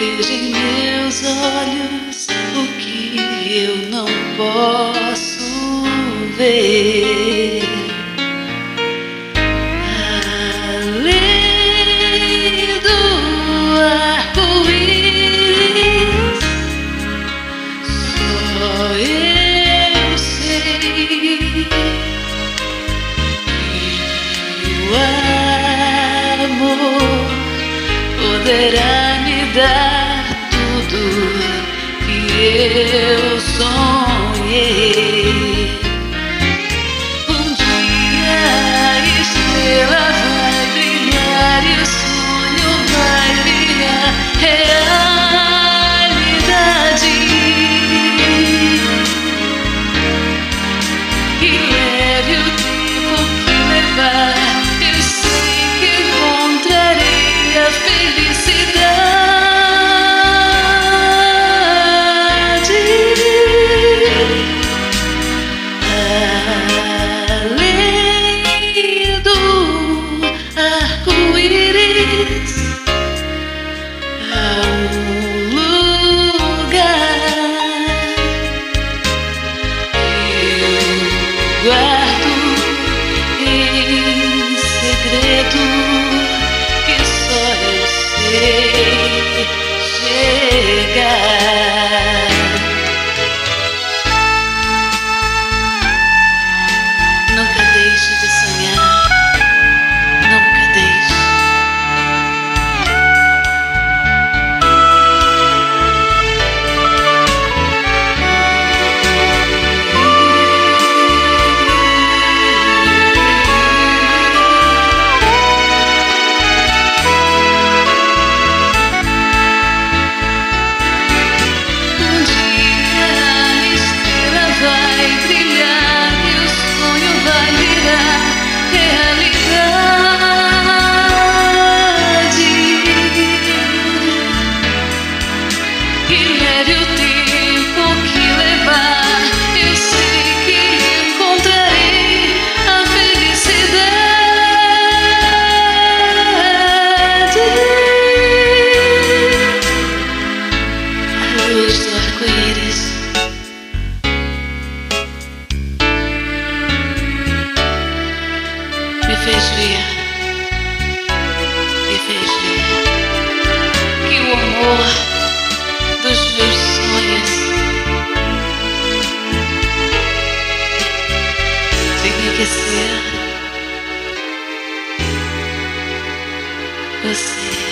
veja em meus olhos o que eu não posso ver. Além do arco-íris, só eu sei que o amor poderá dar tudo que eu sonhei. Eu fez ver, me fez ver que o amor dos meus sonhos que ser você.